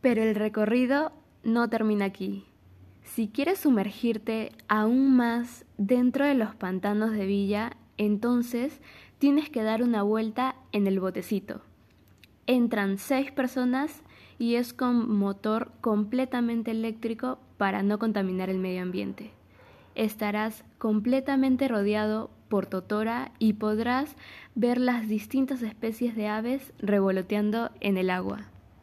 Pero el recorrido no termina aquí. Si quieres sumergirte aún más dentro de los pantanos de Villa, entonces tienes que dar una vuelta en el botecito. Entran seis personas y es con motor completamente eléctrico para no contaminar el medio ambiente. Estarás completamente rodeado por totora y podrás ver las distintas especies de aves revoloteando en el agua.